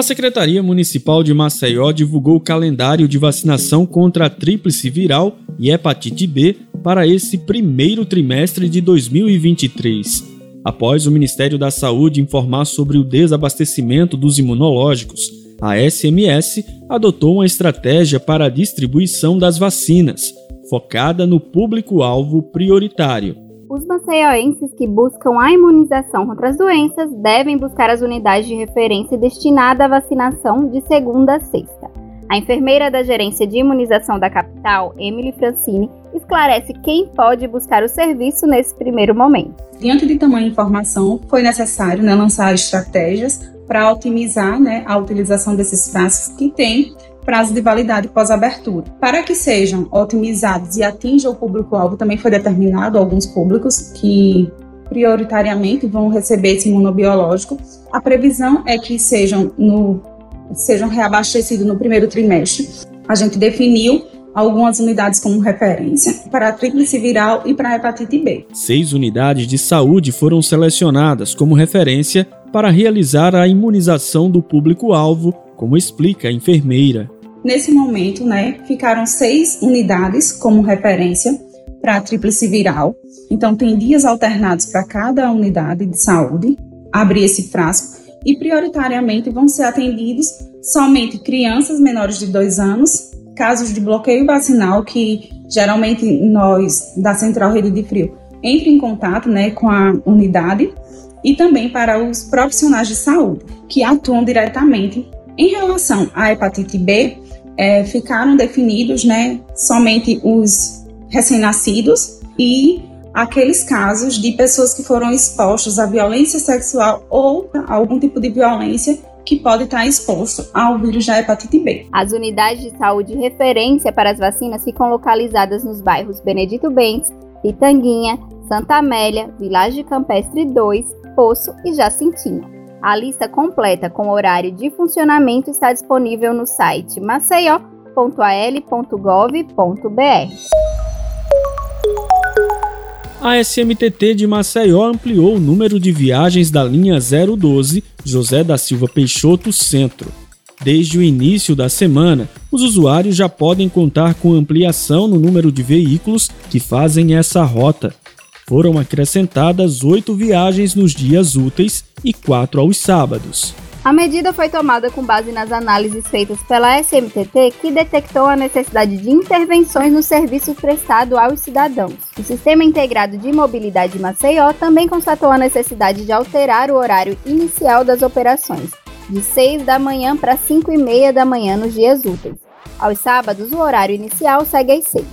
A Secretaria Municipal de Maceió divulgou o calendário de vacinação contra a tríplice viral e hepatite B para esse primeiro trimestre de 2023. Após o Ministério da Saúde informar sobre o desabastecimento dos imunológicos, a SMS adotou uma estratégia para a distribuição das vacinas, focada no público-alvo prioritário. Os maceioenses que buscam a imunização contra as doenças devem buscar as unidades de referência destinadas à vacinação de segunda a sexta. A enfermeira da Gerência de Imunização da capital, Emily Francini, esclarece quem pode buscar o serviço nesse primeiro momento. Diante de tamanha informação, foi necessário né, lançar estratégias para otimizar né, a utilização desses frascos que têm prazo de validade pós-abertura. Para que sejam otimizados e atinjam o público-alvo, também foi determinado alguns públicos que prioritariamente vão receber esse imunobiológico. A previsão é que sejam, no, sejam reabastecidos no primeiro trimestre. A gente definiu algumas unidades como referência para a tríplice viral e para a hepatite B. Seis unidades de saúde foram selecionadas como referência para realizar a imunização do público-alvo, como explica a enfermeira. Nesse momento, né, ficaram seis unidades como referência para a tríplice viral. Então, tem dias alternados para cada unidade de saúde abrir esse frasco e, prioritariamente, vão ser atendidos somente crianças menores de dois anos, casos de bloqueio vacinal, que geralmente nós, da Central Rede de Frio, entre em contato né, com a unidade, e também para os profissionais de saúde, que atuam diretamente. Em relação à hepatite B, é, ficaram definidos né, somente os recém-nascidos e aqueles casos de pessoas que foram expostas à violência sexual ou a algum tipo de violência que pode estar exposto ao vírus da hepatite B. As unidades de saúde referência para as vacinas ficam localizadas nos bairros Benedito Bentes, Pitanguinha, Santa Amélia, Vilagem Campestre 2, Poço e Jacintinho. A lista completa com horário de funcionamento está disponível no site maceió.al.gov.br. A SMTT de Maceió ampliou o número de viagens da linha 012 José da Silva Peixoto Centro. Desde o início da semana, os usuários já podem contar com ampliação no número de veículos que fazem essa rota. Foram acrescentadas oito viagens nos dias úteis e quatro aos sábados. A medida foi tomada com base nas análises feitas pela SMTT, que detectou a necessidade de intervenções no serviço prestado aos cidadãos. O Sistema Integrado de Mobilidade de Maceió também constatou a necessidade de alterar o horário inicial das operações, de 6 da manhã para 5 e meia da manhã nos dias úteis. Aos sábados, o horário inicial segue às 6,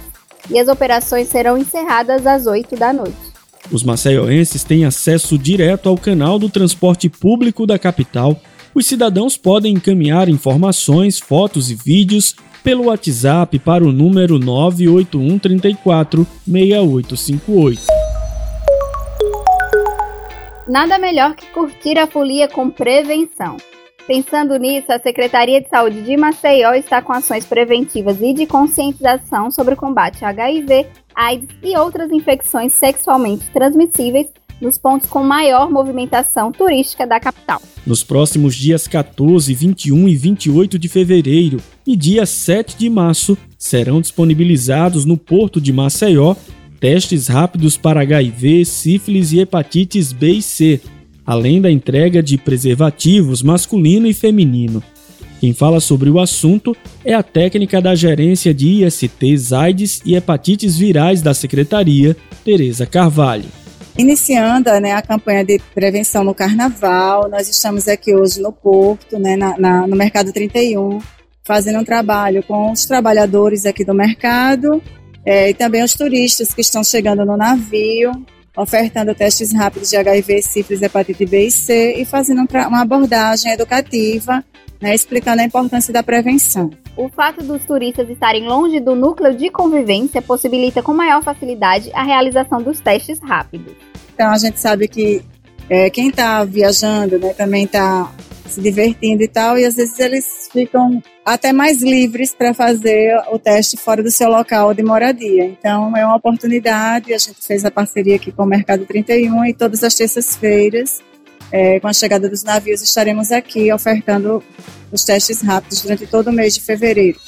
e as operações serão encerradas às 8 da noite. Os maceioenses têm acesso direto ao canal do transporte público da capital. Os cidadãos podem encaminhar informações, fotos e vídeos pelo WhatsApp para o número 981 34 6858. Nada melhor que curtir a folia com prevenção. Pensando nisso, a Secretaria de Saúde de Maceió está com ações preventivas e de conscientização sobre o combate a HIV, AIDS e outras infecções sexualmente transmissíveis nos pontos com maior movimentação turística da capital. Nos próximos dias 14, 21 e 28 de fevereiro e dia 7 de março, serão disponibilizados no Porto de Maceió testes rápidos para HIV, sífilis e hepatites B e C além da entrega de preservativos masculino e feminino. Quem fala sobre o assunto é a técnica da gerência de ISTs, AIDS e hepatites virais da Secretaria, Tereza Carvalho. Iniciando né, a campanha de prevenção no Carnaval, nós estamos aqui hoje no Porto, né, na, na, no Mercado 31, fazendo um trabalho com os trabalhadores aqui do mercado é, e também os turistas que estão chegando no navio, ofertando testes rápidos de HIV, sífilis, hepatite B e C e fazendo uma abordagem educativa, né, explicando a importância da prevenção. O fato dos turistas estarem longe do núcleo de convivência possibilita com maior facilidade a realização dos testes rápidos. Então a gente sabe que é, quem está viajando né, também está se divertindo e tal, e às vezes eles ficam até mais livres para fazer o teste fora do seu local de moradia. Então é uma oportunidade, a gente fez a parceria aqui com o Mercado 31 e todas as terças-feiras é, com a chegada dos navios, estaremos aqui ofertando os testes rápidos durante todo o mês de fevereiro.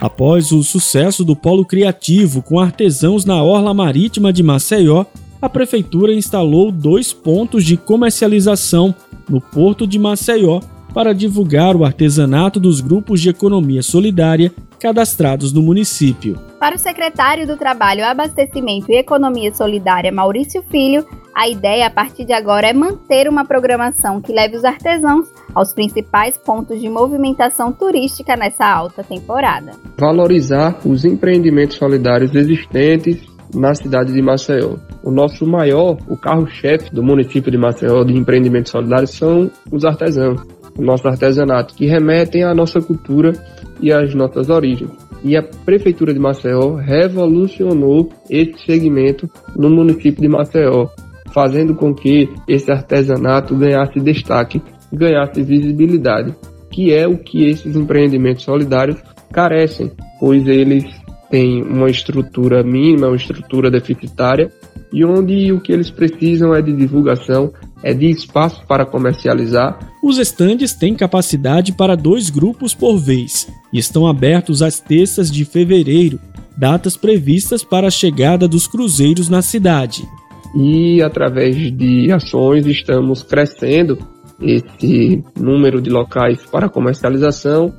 Após o sucesso do polo criativo com artesãos na orla marítima de Maceió, a prefeitura instalou dois pontos de comercialização no porto de Maceió para divulgar o artesanato dos grupos de economia solidária cadastrados no município. Para o secretário do Trabalho, Abastecimento e Economia Solidária, Maurício Filho, a ideia a partir de agora é manter uma programação que leve os artesãos aos principais pontos de movimentação turística nessa alta temporada. Valorizar os empreendimentos solidários existentes na cidade de Maceió. O nosso maior, o carro-chefe do município de Maceió de empreendimentos solidários são os artesãos o nosso artesanato, que remetem à nossa cultura e às nossas origens. E a Prefeitura de Maceió revolucionou esse segmento no município de Maceió, fazendo com que esse artesanato ganhasse destaque, ganhasse visibilidade, que é o que esses empreendimentos solidários carecem, pois eles têm uma estrutura mínima, uma estrutura deficitária, e onde o que eles precisam é de divulgação, é de espaço para comercializar. Os estandes têm capacidade para dois grupos por vez e estão abertos às terças de fevereiro, datas previstas para a chegada dos cruzeiros na cidade. E através de ações estamos crescendo esse número de locais para comercialização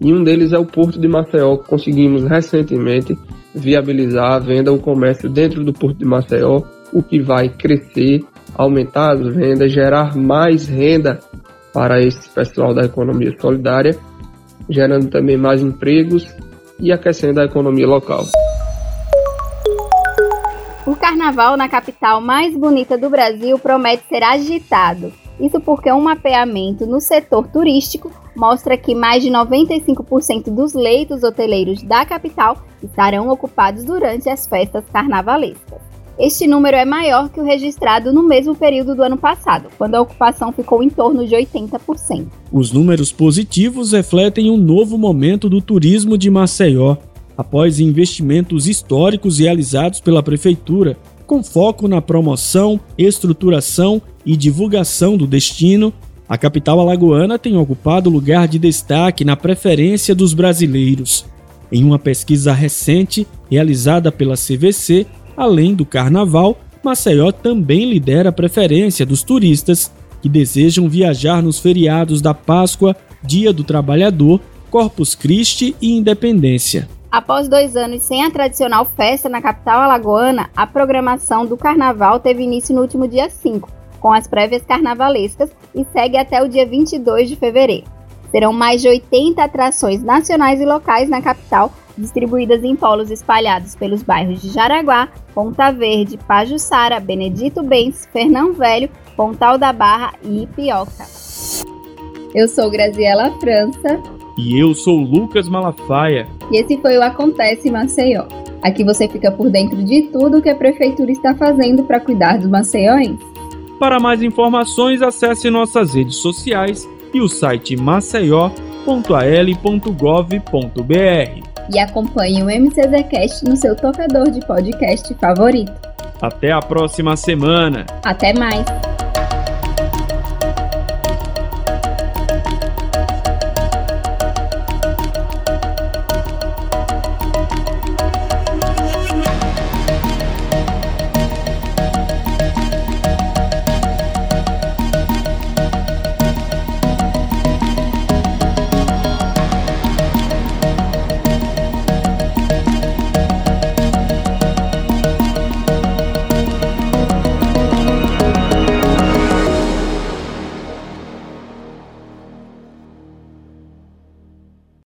e um deles é o Porto de Maceió. Conseguimos recentemente viabilizar a venda, o comércio dentro do Porto de Maceió, o que vai crescer aumentar as vendas, gerar mais renda para esse pessoal da economia solidária, gerando também mais empregos e aquecendo a economia local. O carnaval na capital mais bonita do Brasil promete ser agitado. Isso porque um mapeamento no setor turístico mostra que mais de 95% dos leitos hoteleiros da capital estarão ocupados durante as festas carnavalescas. Este número é maior que o registrado no mesmo período do ano passado, quando a ocupação ficou em torno de 80%. Os números positivos refletem um novo momento do turismo de Maceió, após investimentos históricos realizados pela prefeitura, com foco na promoção, estruturação e divulgação do destino. A capital alagoana tem ocupado lugar de destaque na preferência dos brasileiros. Em uma pesquisa recente realizada pela CVC, Além do carnaval, Maceió também lidera a preferência dos turistas que desejam viajar nos feriados da Páscoa, Dia do Trabalhador, Corpus Christi e Independência. Após dois anos sem a tradicional festa na capital alagoana, a programação do carnaval teve início no último dia 5, com as prévias carnavalescas e segue até o dia 22 de fevereiro. Serão mais de 80 atrações nacionais e locais na capital, distribuídas em polos espalhados pelos bairros de Jaraguá, Ponta Verde, Pajuçara, Benedito Bens, Fernão Velho, Pontal da Barra e Ipioca. Eu sou Graziela França. E eu sou Lucas Malafaia. E esse foi o Acontece Maceió. Aqui você fica por dentro de tudo que a prefeitura está fazendo para cuidar dos maceiões. Para mais informações, acesse nossas redes sociais e o site maceió.al.gov.br. E acompanhe o MCZcast no seu tocador de podcast favorito. Até a próxima semana. Até mais.